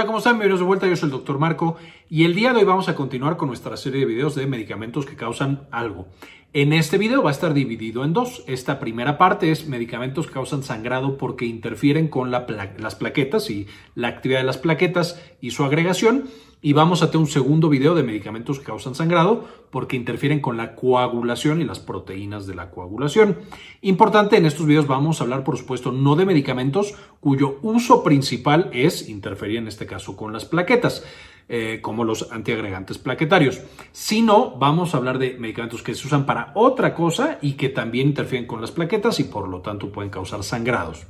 Hola, ¿cómo están? Bienvenidos de vuelta, yo soy el doctor Marco y el día de hoy vamos a continuar con nuestra serie de videos de medicamentos que causan algo. En este video va a estar dividido en dos. Esta primera parte es medicamentos que causan sangrado porque interfieren con las plaquetas y la actividad de las plaquetas y su agregación. Y vamos a tener un segundo video de medicamentos que causan sangrado porque interfieren con la coagulación y las proteínas de la coagulación. Importante, en estos videos vamos a hablar, por supuesto, no de medicamentos cuyo uso principal es interferir, en este caso, con las plaquetas. Eh, como los antiagregantes plaquetarios, sino vamos a hablar de medicamentos que se usan para otra cosa y que también interfieren con las plaquetas y por lo tanto pueden causar sangrados.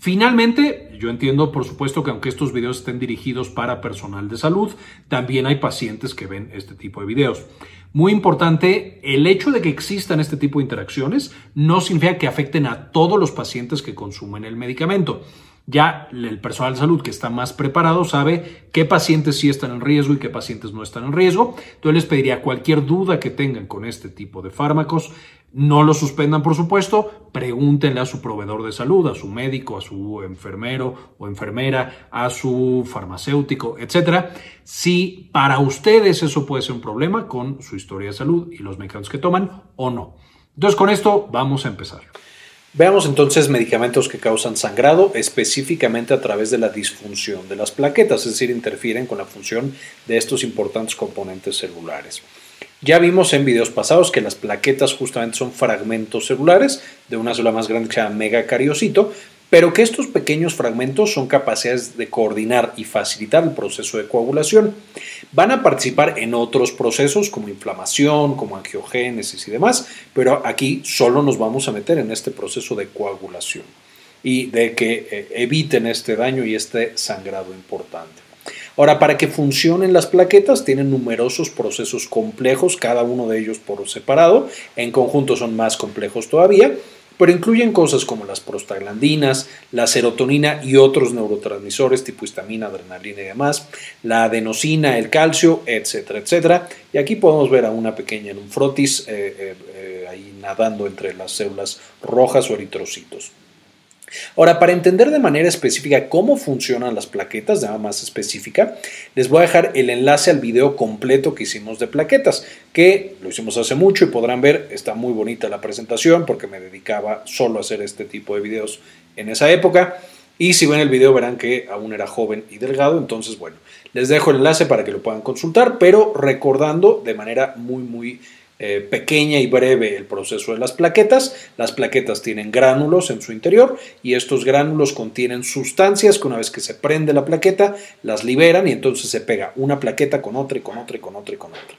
Finalmente, yo entiendo por supuesto que aunque estos videos estén dirigidos para personal de salud, también hay pacientes que ven este tipo de videos. Muy importante, el hecho de que existan este tipo de interacciones no significa que afecten a todos los pacientes que consumen el medicamento. Ya el personal de salud que está más preparado sabe qué pacientes sí están en riesgo y qué pacientes no están en riesgo. Entonces les pediría cualquier duda que tengan con este tipo de fármacos, no lo suspendan, por supuesto. Pregúntenle a su proveedor de salud, a su médico, a su enfermero o enfermera, a su farmacéutico, etcétera. Si para ustedes eso puede ser un problema con su historia de salud y los medicamentos que toman o no. Entonces, con esto vamos a empezar. Veamos entonces medicamentos que causan sangrado específicamente a través de la disfunción de las plaquetas, es decir, interfieren con la función de estos importantes componentes celulares. Ya vimos en videos pasados que las plaquetas justamente son fragmentos celulares de una célula más grande que se llama megacariocito, pero que estos pequeños fragmentos son capaces de coordinar y facilitar el proceso de coagulación. Van a participar en otros procesos como inflamación, como angiogénesis y demás, pero aquí solo nos vamos a meter en este proceso de coagulación y de que eh, eviten este daño y este sangrado importante. Ahora, para que funcionen las plaquetas, tienen numerosos procesos complejos, cada uno de ellos por separado, en conjunto son más complejos todavía, pero incluyen cosas como las prostaglandinas, la serotonina y otros neurotransmisores tipo histamina, adrenalina y demás, la adenosina, el calcio, etcétera, etcétera. Y aquí podemos ver a una pequeña frotis eh, eh, eh, ahí nadando entre las células rojas o eritrocitos. Ahora, para entender de manera específica cómo funcionan las plaquetas, de manera más específica, les voy a dejar el enlace al video completo que hicimos de plaquetas, que lo hicimos hace mucho y podrán ver, está muy bonita la presentación porque me dedicaba solo a hacer este tipo de videos en esa época. Y si ven el video verán que aún era joven y delgado, entonces bueno, les dejo el enlace para que lo puedan consultar, pero recordando de manera muy, muy eh, pequeña y breve el proceso de las plaquetas. Las plaquetas tienen gránulos en su interior y estos gránulos contienen sustancias que una vez que se prende la plaqueta las liberan y entonces se pega una plaqueta con otra y con otra y con otra y con otra.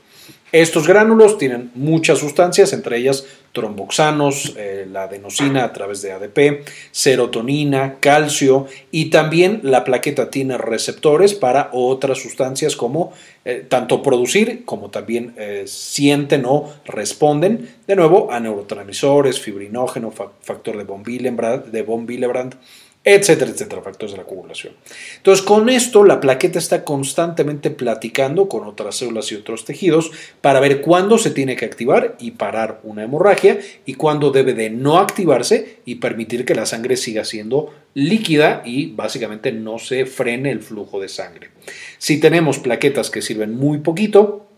Estos gránulos tienen muchas sustancias, entre ellas tromboxanos, eh, la adenosina a través de ADP, serotonina, calcio y también la plaqueta tiene receptores para otras sustancias como eh, tanto producir como también eh, sienten o responden. De nuevo a neurotransmisores, fibrinógeno, factor de von de von Willebrand etcétera, etcétera, factores de la coagulación. Entonces, con esto, la plaqueta está constantemente platicando con otras células y otros tejidos para ver cuándo se tiene que activar y parar una hemorragia y cuándo debe de no activarse y permitir que la sangre siga siendo líquida y básicamente no se frene el flujo de sangre. Si tenemos plaquetas que sirven muy poquito,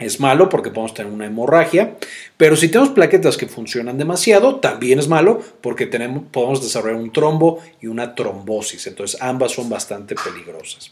es malo porque podemos tener una hemorragia, pero si tenemos plaquetas que funcionan demasiado, también es malo porque tenemos, podemos desarrollar un trombo y una trombosis. Entonces ambas son bastante peligrosas.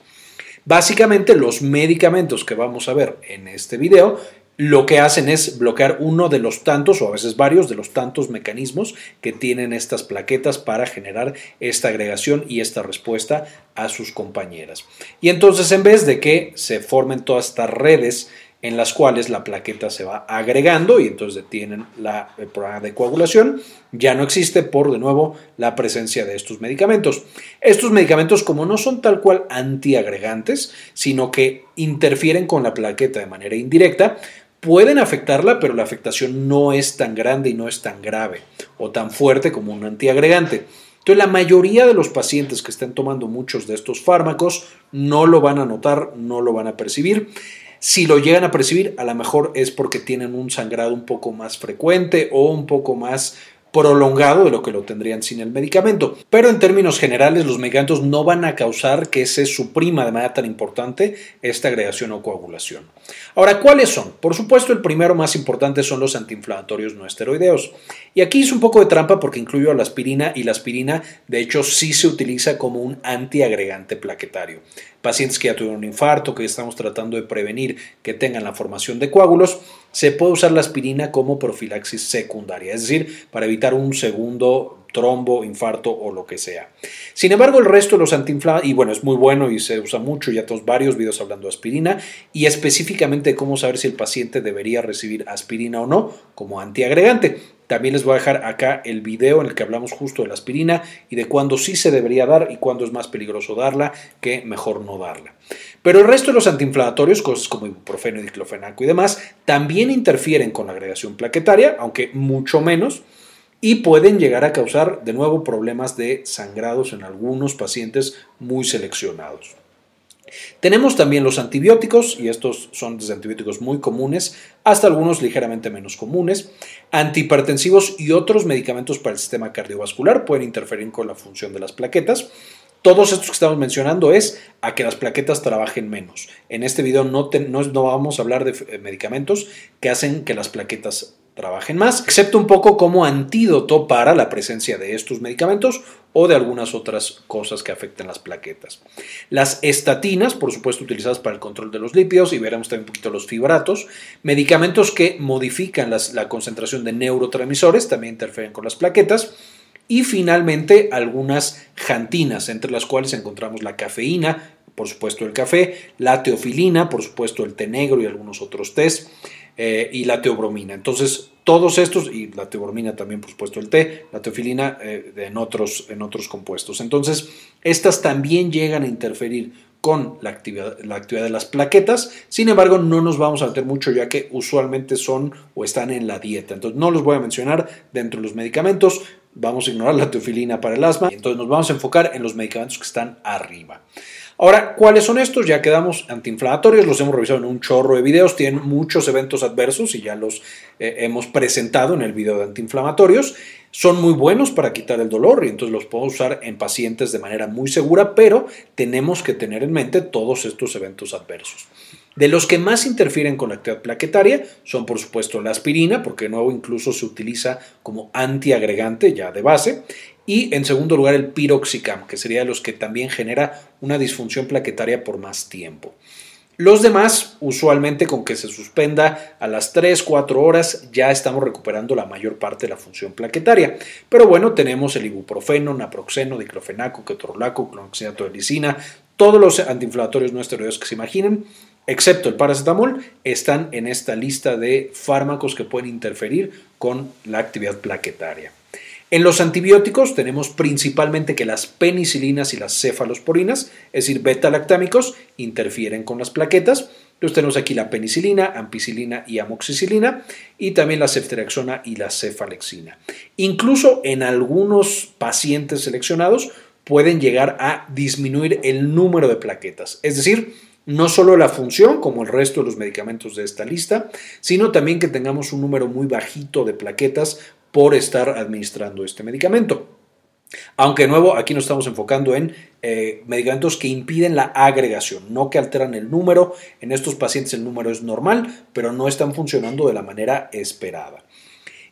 Básicamente los medicamentos que vamos a ver en este video lo que hacen es bloquear uno de los tantos, o a veces varios de los tantos mecanismos que tienen estas plaquetas para generar esta agregación y esta respuesta a sus compañeras. Y entonces en vez de que se formen todas estas redes en las cuales la plaqueta se va agregando y entonces detienen la, el programa de coagulación. Ya no existe por, de nuevo, la presencia de estos medicamentos. Estos medicamentos, como no son tal cual antiagregantes, sino que interfieren con la plaqueta de manera indirecta, pueden afectarla, pero la afectación no es tan grande y no es tan grave o tan fuerte como un antiagregante. Entonces, la mayoría de los pacientes que estén tomando muchos de estos fármacos no lo van a notar, no lo van a percibir. Si lo llegan a percibir, a lo mejor es porque tienen un sangrado un poco más frecuente o un poco más prolongado de lo que lo tendrían sin el medicamento. Pero en términos generales, los medicamentos no van a causar que se suprima de manera tan importante esta agregación o coagulación. Ahora, ¿cuáles son? Por supuesto, el primero más importante son los antiinflamatorios no esteroideos. Y aquí es un poco de trampa porque incluyo a la aspirina y la aspirina, de hecho, sí se utiliza como un antiagregante plaquetario. Pacientes que ya tuvieron un infarto, que estamos tratando de prevenir que tengan la formación de coágulos, se puede usar la aspirina como profilaxis secundaria, es decir, para evitar un segundo trombo, infarto o lo que sea. Sin embargo, el resto de los antiinflamatorios, y bueno, es muy bueno y se usa mucho, ya tenemos varios videos hablando de aspirina y específicamente cómo saber si el paciente debería recibir aspirina o no como antiagregante. También les voy a dejar acá el video en el que hablamos justo de la aspirina y de cuándo sí se debería dar y cuándo es más peligroso darla que mejor no darla. Pero el resto de los antiinflamatorios, cosas como ibuprofeno, diclofenaco y demás, también interfieren con la agregación plaquetaria, aunque mucho menos, y pueden llegar a causar de nuevo problemas de sangrados en algunos pacientes muy seleccionados. Tenemos también los antibióticos, y estos son desde antibióticos muy comunes hasta algunos ligeramente menos comunes. Antihipertensivos y otros medicamentos para el sistema cardiovascular pueden interferir con la función de las plaquetas. Todos estos que estamos mencionando es a que las plaquetas trabajen menos. En este video no, no vamos a hablar de eh, medicamentos que hacen que las plaquetas trabajen más, excepto un poco como antídoto para la presencia de estos medicamentos o de algunas otras cosas que afecten las plaquetas. Las estatinas, por supuesto, utilizadas para el control de los lípidos y veremos también un poquito los fibratos, medicamentos que modifican la concentración de neurotransmisores, también interfieren con las plaquetas, y finalmente algunas jantinas, entre las cuales encontramos la cafeína, por supuesto el café, la teofilina, por supuesto el té negro y algunos otros tés, eh, y la teobromina. Entonces, todos estos, y la teobromina también, por supuesto, el té, la teofilina eh, en, otros, en otros compuestos. Entonces, estas también llegan a interferir con la actividad, la actividad de las plaquetas, sin embargo no nos vamos a meter mucho ya que usualmente son o están en la dieta, entonces no los voy a mencionar dentro de los medicamentos, vamos a ignorar la teofilina para el asma, entonces nos vamos a enfocar en los medicamentos que están arriba. Ahora, ¿cuáles son estos? Ya quedamos antiinflamatorios, los hemos revisado en un chorro de videos, tienen muchos eventos adversos y ya los eh, hemos presentado en el video de antiinflamatorios. Son muy buenos para quitar el dolor y entonces los podemos usar en pacientes de manera muy segura, pero tenemos que tener en mente todos estos eventos adversos. De los que más interfieren con la actividad plaquetaria son por supuesto la aspirina, porque de nuevo incluso se utiliza como antiagregante ya de base, y en segundo lugar el piroxicam, que sería de los que también genera una disfunción plaquetaria por más tiempo. Los demás, usualmente con que se suspenda a las 3-4 horas, ya estamos recuperando la mayor parte de la función plaquetaria. Pero bueno, tenemos el ibuprofeno, naproxeno, diclofenaco, ketorolaco, cloroxidato de lisina, todos los antiinflamatorios no esteroideos que se imaginen, excepto el paracetamol, están en esta lista de fármacos que pueden interferir con la actividad plaquetaria. En los antibióticos tenemos principalmente que las penicilinas y las cefalosporinas, es decir, beta-lactámicos, interfieren con las plaquetas. Entonces tenemos aquí la penicilina, ampicilina y amoxicilina y también la ceftriaxona y la cefalexina. Incluso en algunos pacientes seleccionados pueden llegar a disminuir el número de plaquetas, es decir, no solo la función, como el resto de los medicamentos de esta lista, sino también que tengamos un número muy bajito de plaquetas por estar administrando este medicamento. Aunque de nuevo, aquí nos estamos enfocando en eh, medicamentos que impiden la agregación, no que alteran el número. En estos pacientes el número es normal, pero no están funcionando de la manera esperada.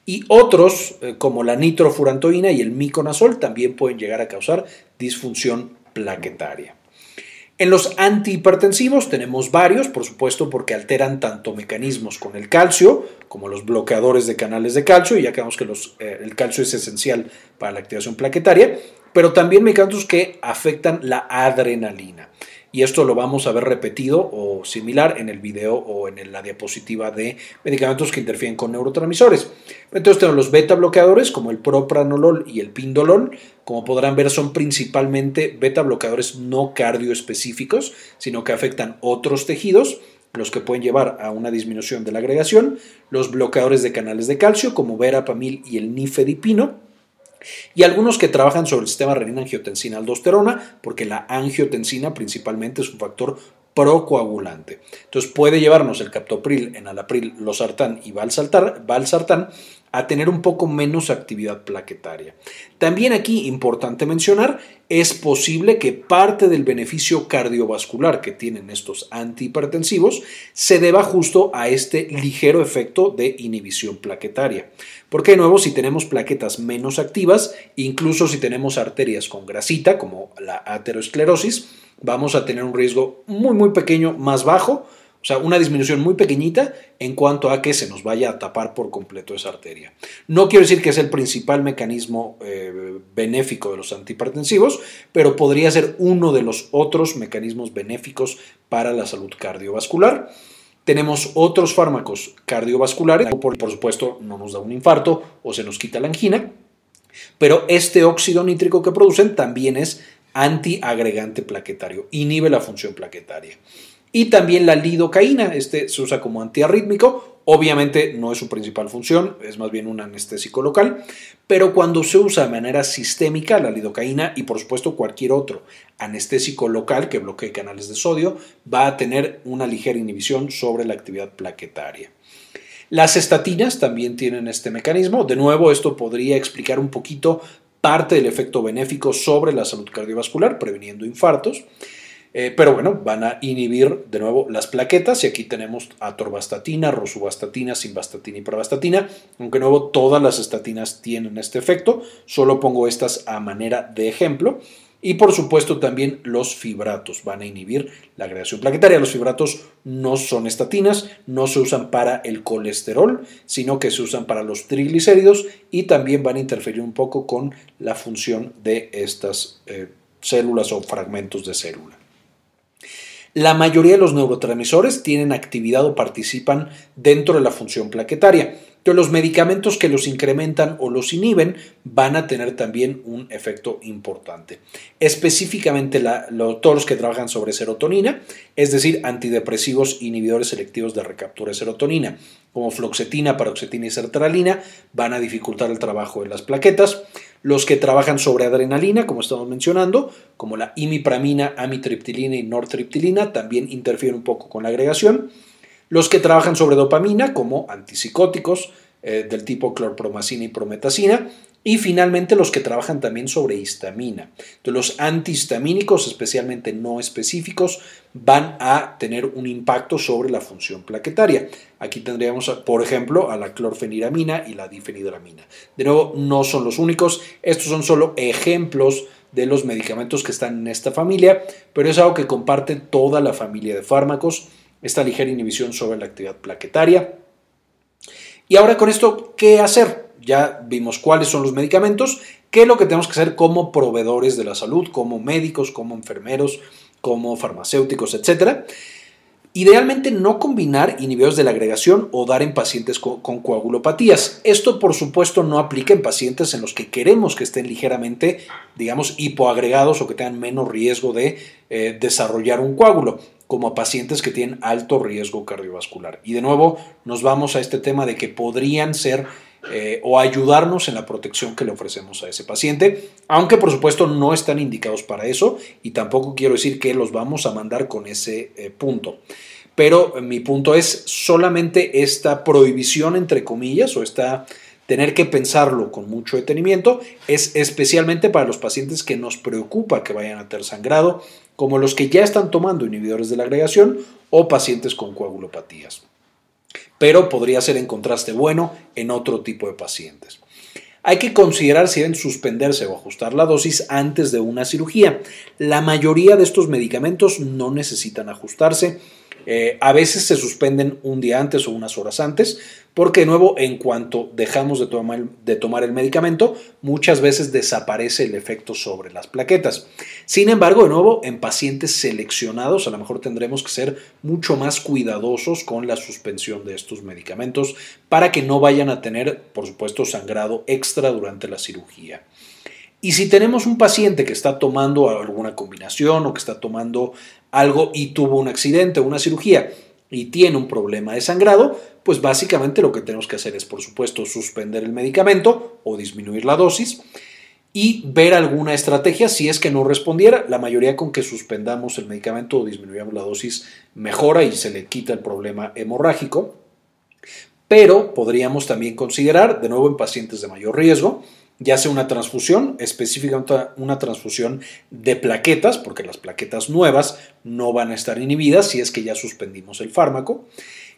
Y otros, eh, como la nitrofurantoína y el miconazol, también pueden llegar a causar disfunción plaquetaria. En los antihipertensivos tenemos varios, por supuesto, porque alteran tanto mecanismos con el calcio como los bloqueadores de canales de calcio, y ya que que eh, el calcio es esencial para la activación plaquetaria, pero también medicamentos que afectan la adrenalina y esto lo vamos a ver repetido o similar en el video o en la diapositiva de medicamentos que interfieren con neurotransmisores. Entonces tenemos los beta bloqueadores como el propranolol y el pindolol. Como podrán ver son principalmente beta bloqueadores no cardioespecíficos, sino que afectan otros tejidos los que pueden llevar a una disminución de la agregación, los bloqueadores de canales de calcio como verapamil y el nifedipino, y algunos que trabajan sobre el sistema renina-angiotensina-aldosterona, porque la angiotensina principalmente es un factor procoagulante. Entonces puede llevarnos el captopril, enalapril, losartán y valsartán a tener un poco menos actividad plaquetaria. También aquí, importante mencionar, es posible que parte del beneficio cardiovascular que tienen estos antihipertensivos se deba justo a este ligero efecto de inhibición plaquetaria. Porque de nuevo, si tenemos plaquetas menos activas, incluso si tenemos arterias con grasita, como la aterosclerosis, vamos a tener un riesgo muy, muy pequeño, más bajo, o sea, una disminución muy pequeñita en cuanto a que se nos vaya a tapar por completo esa arteria. No quiero decir que es el principal mecanismo eh, benéfico de los antihipertensivos, pero podría ser uno de los otros mecanismos benéficos para la salud cardiovascular. Tenemos otros fármacos cardiovasculares, por, por supuesto no nos da un infarto o se nos quita la angina, pero este óxido nítrico que producen también es antiagregante plaquetario, inhibe la función plaquetaria y también la lidocaína, este se usa como antiarrítmico, obviamente no es su principal función, es más bien un anestésico local, pero cuando se usa de manera sistémica la lidocaína y por supuesto cualquier otro anestésico local que bloquee canales de sodio, va a tener una ligera inhibición sobre la actividad plaquetaria. Las estatinas también tienen este mecanismo. De nuevo, esto podría explicar un poquito parte del efecto benéfico sobre la salud cardiovascular, previniendo infartos. Eh, pero bueno, van a inhibir de nuevo las plaquetas y aquí tenemos atorvastatina, rosuvastatina, simvastatina y pravastatina. Aunque nuevo todas las estatinas tienen este efecto, solo pongo estas a manera de ejemplo. Y por supuesto también los fibratos van a inhibir la agregación plaquetaria. Los fibratos no son estatinas, no se usan para el colesterol, sino que se usan para los triglicéridos y también van a interferir un poco con la función de estas eh, células o fragmentos de célula. La mayoría de los neurotransmisores tienen actividad o participan dentro de la función plaquetaria. Entonces, los medicamentos que los incrementan o los inhiben van a tener también un efecto importante. Específicamente todos los que trabajan sobre serotonina, es decir, antidepresivos inhibidores selectivos de recaptura de serotonina, como floxetina, paroxetina y sertralina, van a dificultar el trabajo de las plaquetas. Los que trabajan sobre adrenalina, como estamos mencionando, como la imipramina, amitriptilina y nortriptilina, también interfieren un poco con la agregación. Los que trabajan sobre dopamina, como antipsicóticos eh, del tipo clorpromacina y prometacina, y finalmente los que trabajan también sobre histamina. Los antihistamínicos, especialmente no específicos, van a tener un impacto sobre la función plaquetaria. Aquí tendríamos, por ejemplo, a la clorfeniramina y la difenidramina. De nuevo, no son los únicos, estos son solo ejemplos de los medicamentos que están en esta familia, pero es algo que comparte toda la familia de fármacos, esta ligera inhibición sobre la actividad plaquetaria. Y ahora con esto, ¿qué hacer? Ya vimos cuáles son los medicamentos, qué es lo que tenemos que hacer como proveedores de la salud, como médicos, como enfermeros, como farmacéuticos, etc. Idealmente no combinar inhibidores de la agregación o dar en pacientes con, coagulopatías. Esto por supuesto no aplica en pacientes en los que queremos que estén ligeramente, digamos, hipoagregados o que tengan menos riesgo de eh, desarrollar un coágulo como a pacientes que tienen alto riesgo cardiovascular. Y de nuevo nos vamos a este tema de que podrían ser eh, o ayudarnos en la protección que le ofrecemos a ese paciente, aunque por supuesto no están indicados para eso y tampoco quiero decir que los vamos a mandar con ese eh, punto. Pero mi punto es solamente esta prohibición, entre comillas, o esta tener que pensarlo con mucho detenimiento, es especialmente para los pacientes que nos preocupa que vayan a tener sangrado, como los que ya están tomando inhibidores de la agregación o pacientes con coagulopatías pero podría ser en contraste bueno en otro tipo de pacientes. Hay que considerar si deben suspenderse o ajustar la dosis antes de una cirugía. La mayoría de estos medicamentos no necesitan ajustarse eh, a veces se suspenden un día antes o unas horas antes, porque de nuevo, en cuanto dejamos de tomar, de tomar el medicamento, muchas veces desaparece el efecto sobre las plaquetas. Sin embargo, de nuevo, en pacientes seleccionados, a lo mejor tendremos que ser mucho más cuidadosos con la suspensión de estos medicamentos para que no vayan a tener, por supuesto, sangrado extra durante la cirugía. Y si tenemos un paciente que está tomando alguna combinación o que está tomando algo y tuvo un accidente o una cirugía y tiene un problema de sangrado, pues básicamente lo que tenemos que hacer es, por supuesto, suspender el medicamento o disminuir la dosis y ver alguna estrategia si es que no respondiera. La mayoría con que suspendamos el medicamento o disminuyamos la dosis mejora y se le quita el problema hemorrágico. pero podríamos también considerar, de nuevo en pacientes de mayor riesgo, ya sea una transfusión, específicamente una transfusión de plaquetas, porque las plaquetas nuevas no van a estar inhibidas si es que ya suspendimos el fármaco,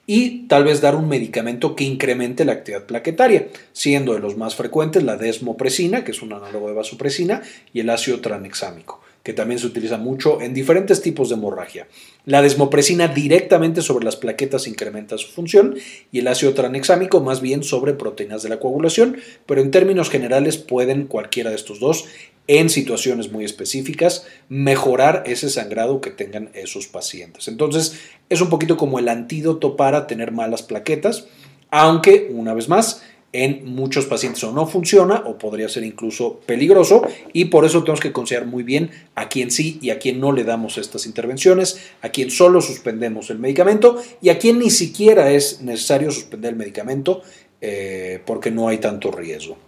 y tal vez dar un medicamento que incremente la actividad plaquetaria, siendo de los más frecuentes la desmopresina, que es un análogo de vasopresina, y el ácido tranexámico que también se utiliza mucho en diferentes tipos de hemorragia. La desmopresina directamente sobre las plaquetas incrementa su función y el ácido tranexámico más bien sobre proteínas de la coagulación, pero en términos generales pueden cualquiera de estos dos en situaciones muy específicas mejorar ese sangrado que tengan esos pacientes. Entonces es un poquito como el antídoto para tener malas plaquetas, aunque una vez más en muchos pacientes o no funciona o podría ser incluso peligroso y por eso tenemos que considerar muy bien a quién sí y a quién no le damos estas intervenciones, a quién solo suspendemos el medicamento y a quién ni siquiera es necesario suspender el medicamento eh, porque no hay tanto riesgo.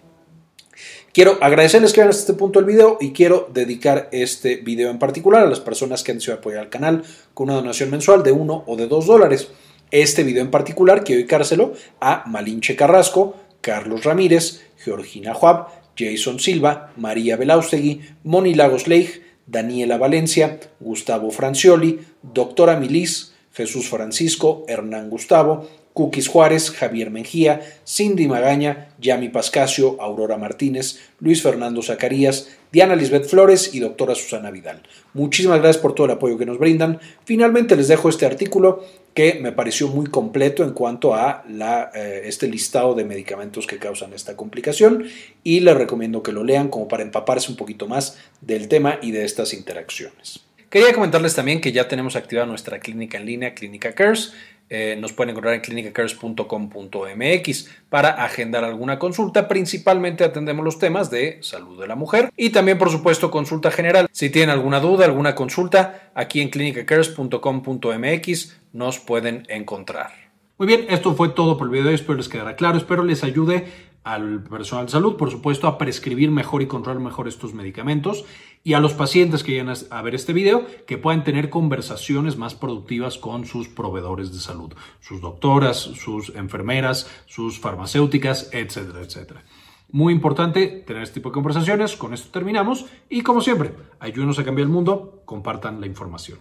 Quiero agradecerles que vean hasta este punto el video y quiero dedicar este video en particular a las personas que han decidido apoyar al canal con una donación mensual de 1 o de 2 dólares. Este video en particular quiero dedicárselo a Malinche Carrasco, Carlos Ramírez, Georgina Juab, Jason Silva, María Belaustegui, Moni Lagos Leigh, Daniela Valencia, Gustavo Francioli, Doctora Milis, Jesús Francisco, Hernán Gustavo, Cookies Juárez, Javier Mejía, Cindy Magaña, Yami Pascasio, Aurora Martínez, Luis Fernando Zacarías, Diana Lisbeth Flores y doctora Susana Vidal. Muchísimas gracias por todo el apoyo que nos brindan. Finalmente les dejo este artículo que me pareció muy completo en cuanto a la, eh, este listado de medicamentos que causan esta complicación y les recomiendo que lo lean como para empaparse un poquito más del tema y de estas interacciones. Quería comentarles también que ya tenemos activada nuestra clínica en línea, Clínica Cares. Eh, nos pueden encontrar en clinicacares.com.mx para agendar alguna consulta. Principalmente atendemos los temas de salud de la mujer y también, por supuesto, consulta general. Si tienen alguna duda, alguna consulta, aquí en clinicacares.com.mx nos pueden encontrar. Muy bien, esto fue todo por el video. Espero les quedara claro. Espero les ayude al personal de salud, por supuesto, a prescribir mejor y controlar mejor estos medicamentos y a los pacientes que lleguen a ver este video que puedan tener conversaciones más productivas con sus proveedores de salud, sus doctoras, sus enfermeras, sus farmacéuticas, etcétera, etcétera. Muy importante tener este tipo de conversaciones. Con esto terminamos y como siempre, ayúdenos a cambiar el mundo, compartan la información.